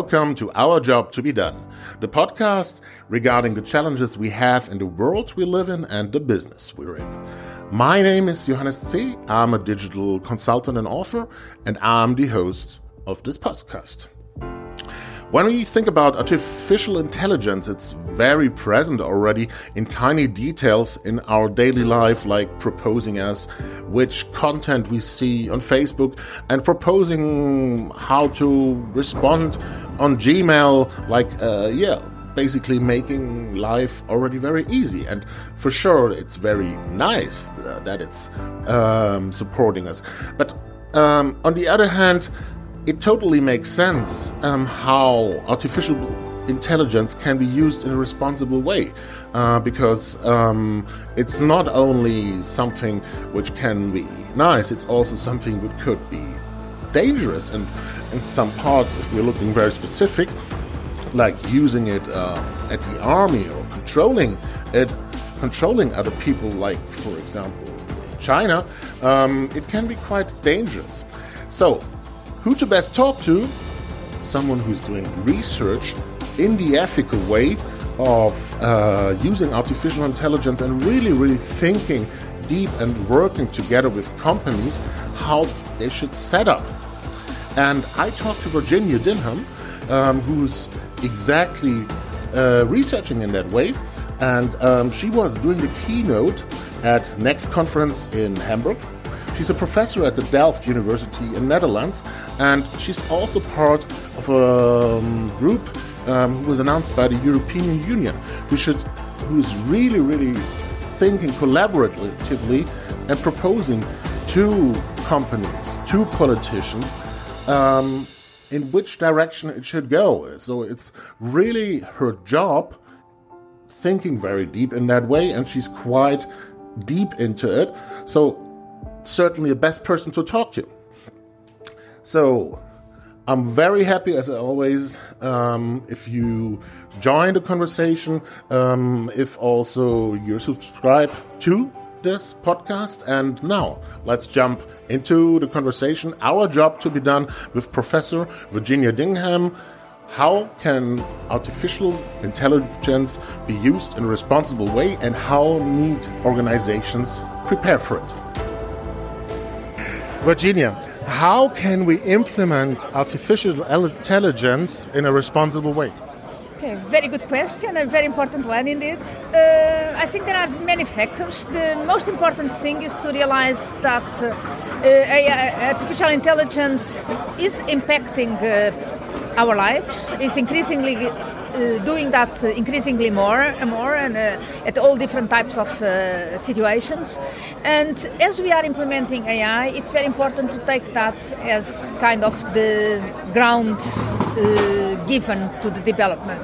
Welcome to Our Job to Be Done, the podcast regarding the challenges we have in the world we live in and the business we're in. My name is Johannes C. I'm a digital consultant and author, and I'm the host of this podcast. When we think about artificial intelligence, it's very present already in tiny details in our daily life, like proposing us which content we see on Facebook and proposing how to respond on Gmail, like, uh, yeah, basically making life already very easy. And for sure, it's very nice uh, that it's um, supporting us. But um, on the other hand, it totally makes sense um, how artificial intelligence can be used in a responsible way uh, because um, it's not only something which can be nice, it's also something that could be dangerous. And in some parts, if we're looking very specific, like using it uh, at the army or controlling it, controlling other people, like for example China, um, it can be quite dangerous. So who to best talk to? Someone who's doing research in the ethical way of uh, using artificial intelligence and really, really thinking deep and working together with companies how they should set up. And I talked to Virginia Dignum, um, who's exactly uh, researching in that way. And um, she was doing the keynote at Next Conference in Hamburg She's a professor at the Delft University in Netherlands, and she's also part of a um, group um, who was announced by the European Union, who should, who's really, really thinking collaboratively and proposing to companies, to politicians, um, in which direction it should go. So it's really her job thinking very deep in that way, and she's quite deep into it. So certainly the best person to talk to. So I'm very happy, as always, um, if you join the conversation, um, if also you subscribe to this podcast. And now let's jump into the conversation. Our job to be done with Professor Virginia Dignum. How can artificial intelligence be used in a responsible way, and how need organizations prepare for it? Virginia, how can we implement artificial intelligence in a responsible way? Okay, very good question, a very important one indeed. Uh, I think there are many factors. The most important thing is to realize that uh, uh, artificial intelligence is impacting uh, our lives, is increasingly doing that increasingly more and more and uh, at all different types of uh, situations. And as we are implementing AI, it's very important to take that as kind of the ground given to the development.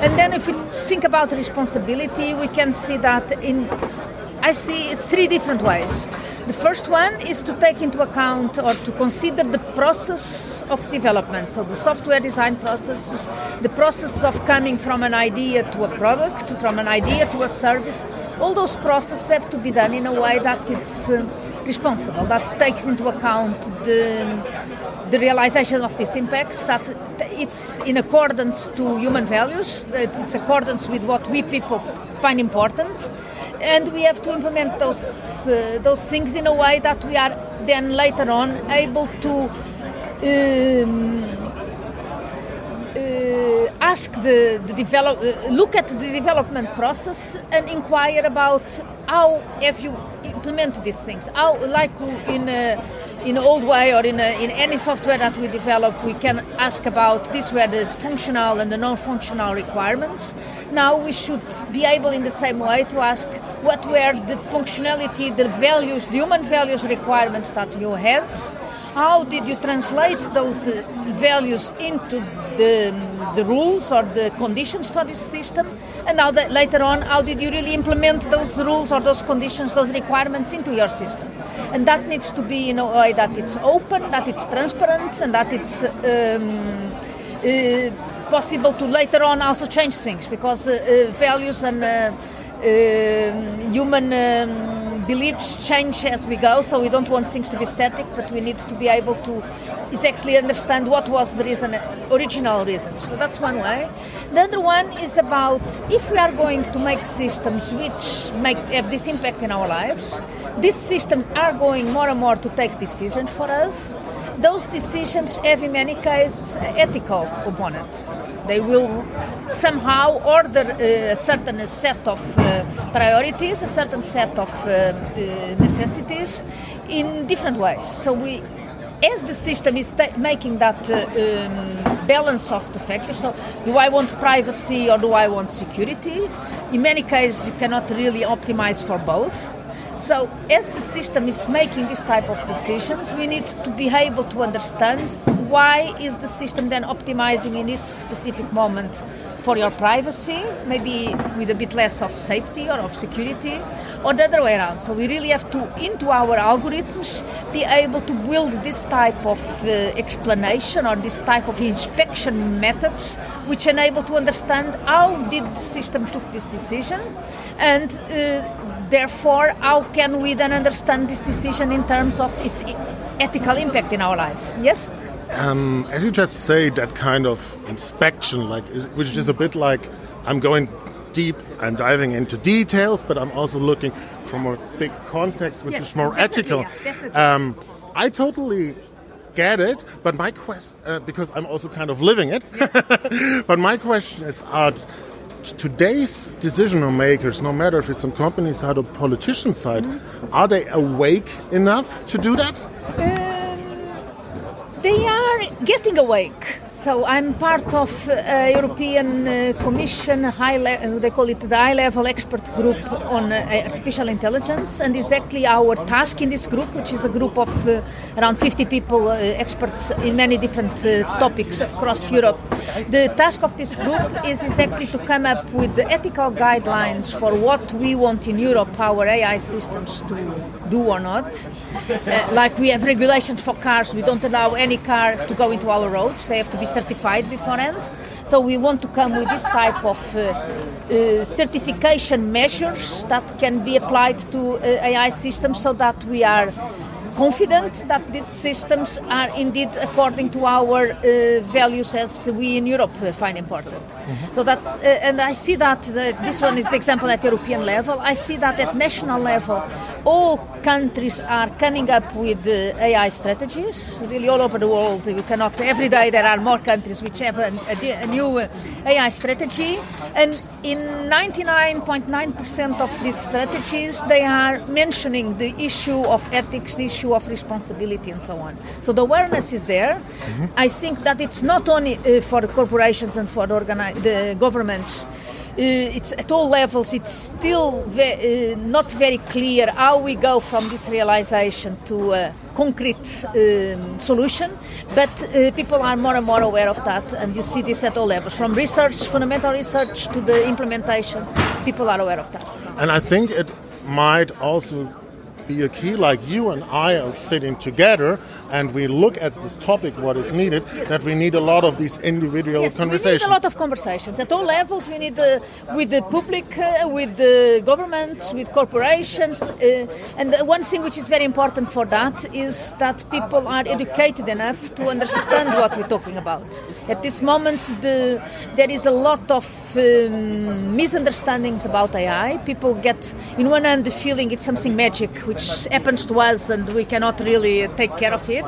And then if we think about responsibility, we can see that in I see three different ways. The first one is to take into account or to consider the process of development, so the software design processes, the process of coming from an idea to a product, from an idea to a service. All those processes have to be done in a way that it's uh, responsible, that takes into account the, the realization of this impact, that it's in accordance to human values, that it's accordance with what we people find important and we have to implement those uh, those things in a way that we are then later on able to um, uh, ask the, the develop uh, look at the development process and inquire about how have you implemented these things. How like in a, in old way or in, a, in any software that we develop, we can ask about these were the functional and the non-functional requirements. Now we should be able in the same way to ask what were the functionality, the values, the human values requirements that you had. How did you translate those uh, values into the, the rules or the conditions for this system? And now that later on, how did you really implement those rules or those conditions, those requirements into your system? And that needs to be in a way that it's open, that it's transparent, and that it's um, uh, possible to later on also change things because uh, uh values and uh, um, human um, beliefs change as we go, so we don't want things to be static, but we need to be able to exactly understand what was the reason, original reason. So that's one way. The other one is about if we are going to make systems which make have this impact in our lives, these systems are going more and more to take decisions for us. Those decisions have, in many cases, ethical component. They will somehow order a certain set of uh, priorities, a certain set of uh, uh, necessities in different ways. So we as the system is making that uh, um, balance of the factors, so do I want privacy or do I want security? In many cases, you cannot really optimize for both. So, as the system is making this type of decisions, we need to be able to understand why is the system then optimizing in this specific moment for your privacy, maybe with a bit less of safety or of security, or the other way around. So we really have to, into our algorithms, be able to build this type of uh, explanation or this type of inspection methods, which enable to understand how did the system took this decision, and uh, therefore how can we then understand this decision in terms of its ethical impact in our life. Yes. Um, as you just say, that kind of inspection, like, is, which is a bit like I'm going deep, I'm diving into details, but I'm also looking from a big context, which Yes, is more ethical. yeah. Um, I totally get it, but my question, uh, because I'm also kind of living it, but my question is, are today's decision makers, no matter if it's on company side or politician side, Mm-hmm. are they awake enough to do that? They are getting awake. So I'm part of a European uh, Commission, high le- uh, they call it the high level expert group on uh, artificial intelligence. And exactly our task in this group, which is a group of uh, around 50 people, uh, experts in many different uh, topics across Europe, the task of this group is exactly to come up with the ethical guidelines for what we want in Europe our AI systems to do or not. Uh, like we have regulations for cars, we don't allow any car to go into our roads. They have to be certified beforehand. So we want to come with this type of uh, uh, certification measures that can be applied to uh, AI systems so that we are confident that these systems are indeed according to our uh, values as we in Europe uh, find important. So that's, uh, and I see that uh, this one is the example at European level. I see that at national level, all countries are coming up with uh, AI strategies. Really, all over the world, we cannot. Every day there are more countries which have a, a, a new uh, AI strategy, and in 99.9% of these strategies, they are mentioning the issue of ethics, the issue of responsibility, and so on. So the awareness is there. I think that it's not only uh, for the corporations and for the, the governments. Uh, it's at all levels. It's still ve- uh, not very clear how we go from this realization to a concrete um, solution. But uh, people are more and more aware of that, and you see this at all levels, from research, fundamental research, to the implementation. People are aware of that. And I think it might also be a key, like you and I are sitting together and we look at this topic, what is needed, that we need a lot of these individual Yes, conversations. we need a lot of conversations at all levels. We need uh, with the public, uh, with the governments, with corporations. Uh, and one thing which is very important for that is that people are educated enough to understand what we're talking about. At this moment, the, there is a lot of um, misunderstandings about AI. People get, in one hand, the feeling it's something magic which happens to us and we cannot really take care of it.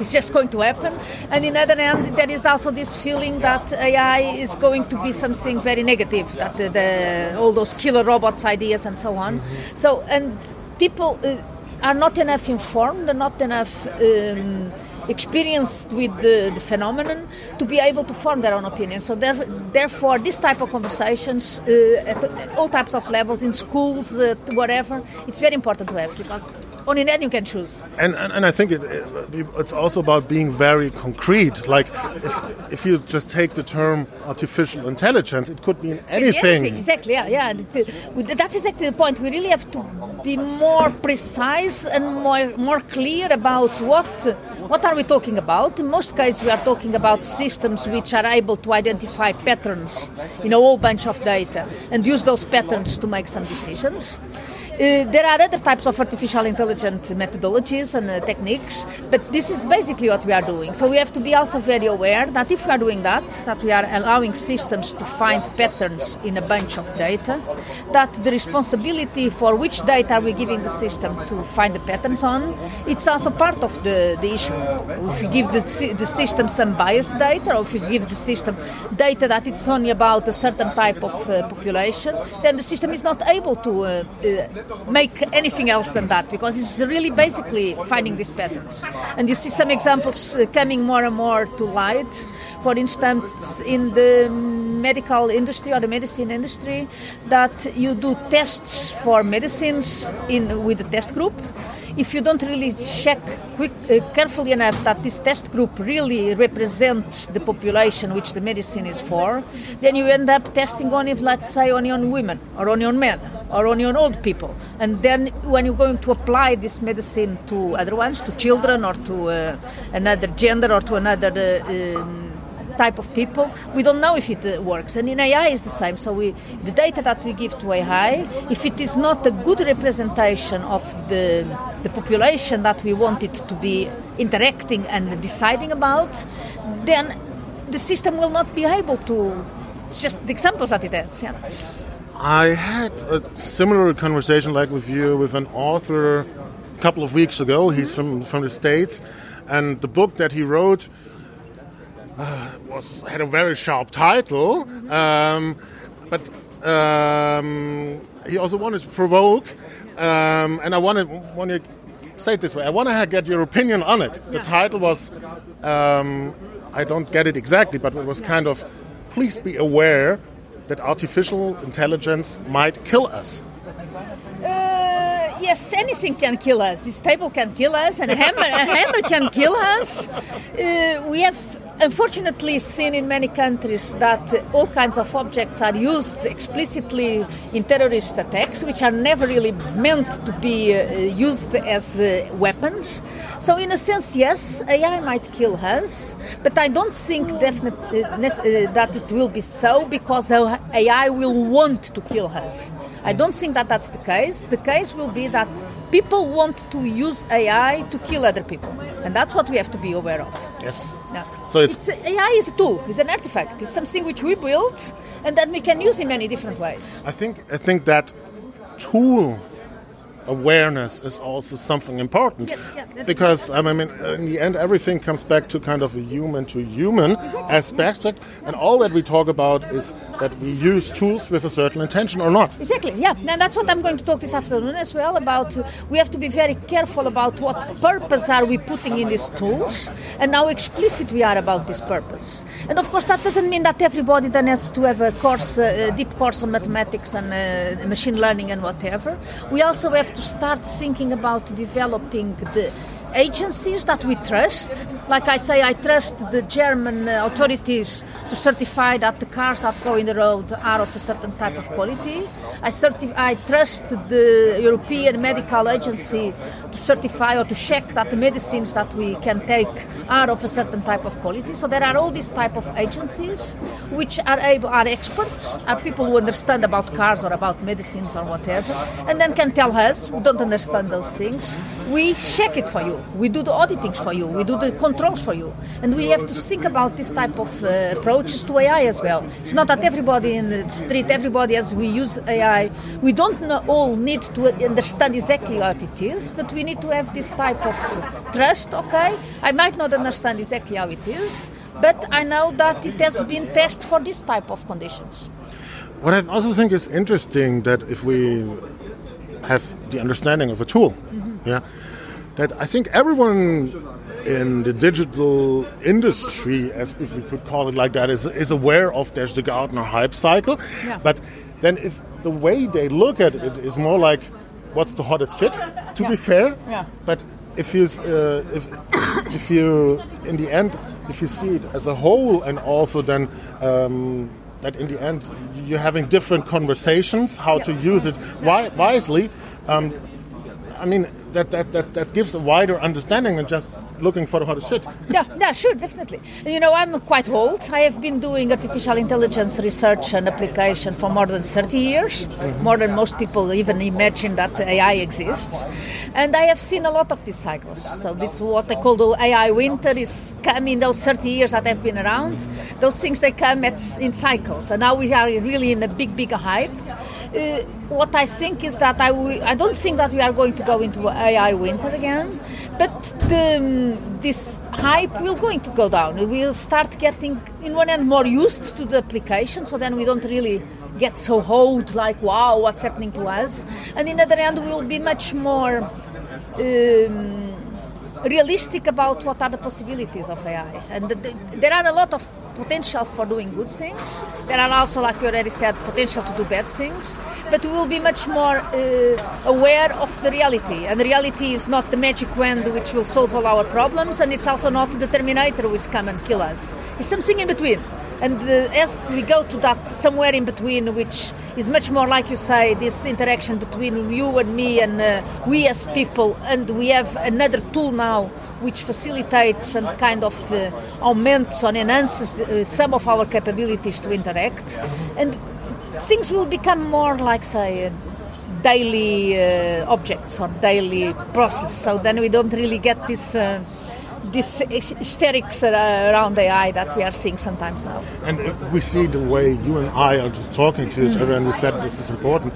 It's just going to happen. And in other hand, there is also this feeling that AI is going to be something very negative, that the, the, all those killer robots ideas and so on. So, and people uh, are not enough informed, are not enough. Um, experienced with the, the, phenomenon to be able to form their own opinion. So there, therefore, this type of conversations uh, at all types of levels in schools, uh, whatever, it's very important to have because only then you can choose. And, and, and I think it, it, it's also about being very concrete. Like if, if you just take the term artificial intelligence, it could mean anything. anything. Exactly, yeah, yeah. That's exactly the point. We really have to be more precise and more, more clear about what what are we talking about? In most cases, we are talking about systems which are able to identify patterns in a whole bunch of data and use those patterns to make some decisions. Uh, there are other types of artificial intelligence methodologies and uh, techniques, but this is basically what we are doing. So we have to be also very aware that if we are doing that, that we are allowing systems to find patterns in a bunch of data, that the responsibility for which data are we giving the system to find the patterns on, it's also part of the, the issue. If you give the, the system some biased data, or if you give the system data that it's only about a certain type of uh, population, then the system is not able to uh, uh, make anything else than that because it's really basically finding these patterns. And you see some examples uh, coming more and more to light. For instance, in the medical industry or the medicine industry, that you do tests for medicines in with a test group if you don't really check quick, uh, carefully enough that this test group really represents the population which the medicine is for, then you end up testing only, let's say, only on women or only on men or only on old people. And then when you're going to apply this medicine to other ones, to children or to uh, another gender or to another uh, um, type of people, we don't know if it uh, works. And in AI is the same. So we, the data that we give to AI, if it is not a good representation of the, the population that we want it to be interacting and deciding about, then the system will not be able to. It's just the examples that it has. Yeah. I had a similar conversation like with you with an author a couple of weeks ago. He's mm-hmm. from, from the States. And the book that he wrote uh, was had a very sharp title, um, but um, he also wanted to provoke, um, and I wanted want to say it this way. I want to get your opinion on it. The title was, um, I don't get it exactly, but it was kind of, please be aware that artificial intelligence might kill us. Uh, yes, anything can kill us. This table can kill us, and a hammer, a hammer can kill us. Uh, we have unfortunately seen in many countries that all kinds of objects are used explicitly in terrorist attacks, which are never really meant to be uh, used as uh, weapons. So, in a sense, yes, AI might kill us, but I don't think definitely uh, that it will be so because AI will want to kill us. I don't think that that's the case. The case will be that people want to use AI to kill other people, and that's what we have to be aware of. Yes. So it's, it's AI is a tool, it's an artifact, it's something which we built and then we can use in many different ways. I think I think that tool awareness is also something important. Yes, yeah, because I mean in the end everything comes back to kind of a human to human aspect. And all that we talk about is that we use tools with a certain intention or not. Exactly yeah. And that's what I'm going to talk this afternoon as well about uh, we have to be very careful about what purpose are we putting in these tools and how explicit we are about this purpose. And of course that doesn't mean that everybody then has to have a course uh, a deep course on mathematics and uh, machine learning and whatever. We also have to start thinking about developing the agencies that we trust. Like I say, I trust the German uh, authorities to certify that the cars that go in the road are of a certain type of quality. I, I trust the European Medical Agency to certify or to check that the medicines that we can take are of a certain type of quality. So there are all these type of agencies which are able, are experts, are people who understand about cars or about medicines or whatever, and then can tell us who don't understand those things. We check it for you we do the auditing for you, we do the controls for you, and we have to think about this type of uh, approaches to AI as well. It's not that everybody in the street, everybody as we use AI, we don't all need to understand exactly what it is, but we need to have this type of trust. Okay, I might not understand exactly how it is, but I know that it has been tested for this type of conditions. What I also think is interesting that if we have the understanding of a tool, mm-hmm. yeah that I think everyone in the digital industry, as if we could call it like that, is, is aware of there's the Gartner hype cycle. Yeah. But then if the way they look at it is more like what's the hottest shit, to yeah. be fair. Yeah. But if you uh, if if you in the end if you see it as a whole and also then um, that in the end you're having different conversations how yeah. to use it wisely. Um, I mean, that, that, that, that gives a wider understanding than just looking for the hottest shit. Yeah, yeah, sure, definitely. You know, I'm quite old. I have been doing artificial intelligence research and application for more than 30 years, mm-hmm. more than most people even imagine that AI exists. And I have seen a lot of these cycles. So this what I call the AI winter is coming those 30 years that I've been around. Those things they come at, in cycles, and now we are really in a big, big hype. Uh, what I think is that I w- I don't think that we are going to go into AI winter again, but the, um, this hype will going to go down. We will start getting, in one end, more used to the application, so then we don't really get so hot like wow what's happening to us and in the other end we will be much more um, realistic about what are the possibilities of AI. And the, the, there are a lot of potential for doing good things. There are also, like you already said, potential to do bad things. But we will be much more uh, aware of the reality. And the reality is not the magic wand which will solve all our problems, and it's also not the Terminator which come and kill us. It's something in between. And uh, as we go to that somewhere in between, which is much more like you say, this interaction between you and me and uh, we as people, and we have another tool now which facilitates and kind of uh, augments or enhances uh, some of our capabilities to interact. And things will become more like, say, daily uh, objects or daily process. So then we don't really get this uh, this hysterics around AI that we are seeing sometimes now. And we see the way you and I are just talking to each other, and we said this is important.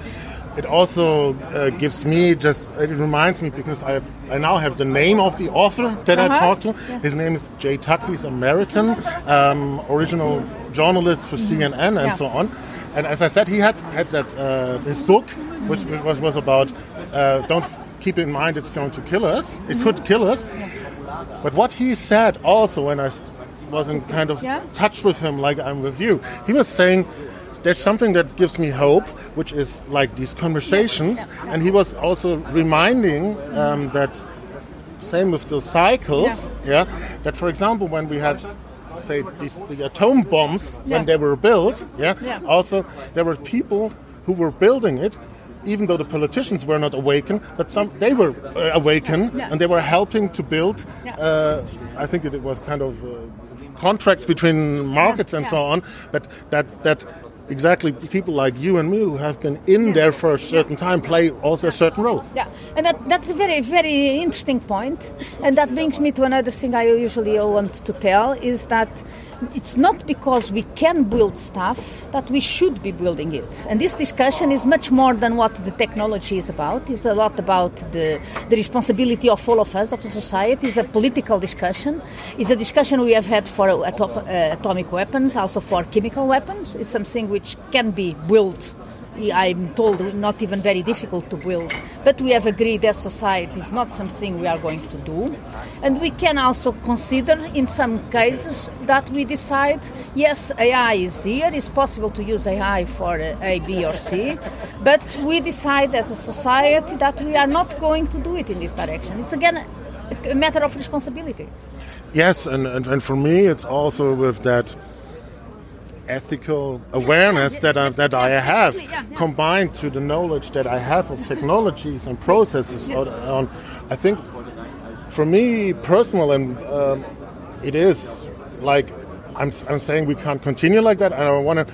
It also uh, gives me just it reminds me because I have I now have the name of the author that uh-huh. I talked to. Yeah. His name is Jay Tuckey. He's American, um, original journalist for mm-hmm. CNN and yeah. so on. And as I said, he had had that uh, his book, which was was about uh, don't keep in mind it's going to kill us. It mm-hmm. could kill us. Yeah but what he said also when I was in kind of yeah. touch with him, like I'm with you, he was saying there's something that gives me hope, which is like these conversations. And he was also reminding um, that same with the cycles, yeah. that for example when we had say these, the atom bombs when they were built, yeah, also there were people who were building it even though the politicians were not awakened, but some they were uh, awakened yeah. and they were helping to build. Yeah. Uh, I think it was kind of uh, contracts between markets yeah. and so on. But that that exactly people like you and me who have been in yeah. there for a certain time play also a certain role. Yeah, and that, that's a very, very interesting point. And that brings me to another thing I usually want to tell is that it's not because we can build stuff that we should be building it. And this discussion is much more than what the technology is about. It's a lot about the, the responsibility of all of us, of the society. It's a political discussion. It's a discussion we have had for atop, uh, atomic weapons, also for chemical weapons. It's something which can be built I'm told not even very difficult to build. But we have agreed as society is not something we are going to do. And we can also consider in some cases that we decide, yes, AI is here, it's possible to use AI for uh, A, B, or C, but we decide as a society that we are not going to do it in this direction. It's again a matter of responsibility. Yes, and, and, and for me, it's also with that ethical awareness that I, that I have combined to the knowledge that I have of technologies and processes on, on I think for me personal and um, it is like I'm, I'm saying we can't continue like that. And I want to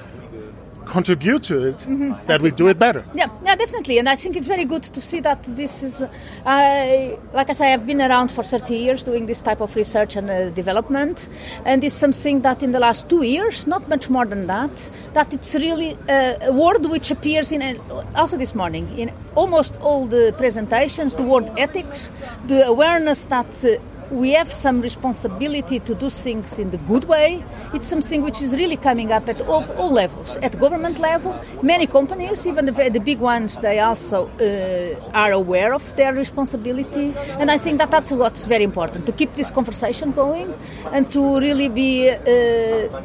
contribute to it mm-hmm. that we do it better. Yeah yeah definitely. And i think it's very good to see that this is uh, like i say i've been around for 30 years doing this type of research and uh, development. And it's something that in the last two years not much more than that that it's really uh, a word which appears in also this morning in almost all the presentations the word ethics the awareness that uh, we have some responsibility to do things in the good way. It's something which is really coming up at all, all levels. At government level, many companies, even the, the big ones, they also uh, are aware of their responsibility. And I think that that's what's very important to keep this conversation going and to really be uh,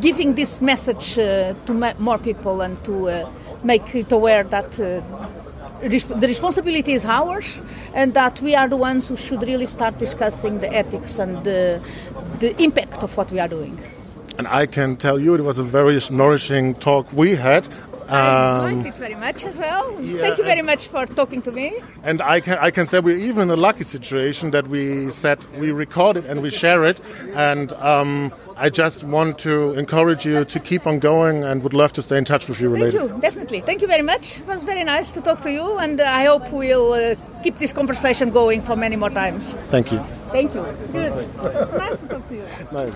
giving this message uh, to more people and to uh, make it aware that uh, the responsibility is ours, and that we are the ones who should really start discussing the ethics and the, the impact of what we are doing. And I can tell you, it was a very nourishing talk we had. I liked it very much as well. yeah, Thank you very much for talking to me. And I can I can say we're even in a lucky situation that we said we record it and we share it. And um, I just want to encourage you to keep on going and would love to stay in touch with you Thank you, definitely. Thank you very much. It was very nice to talk to you, and I hope we'll uh, keep this conversation going for many more times. Thank you. Thank you. Good. nice to talk to you. Nice.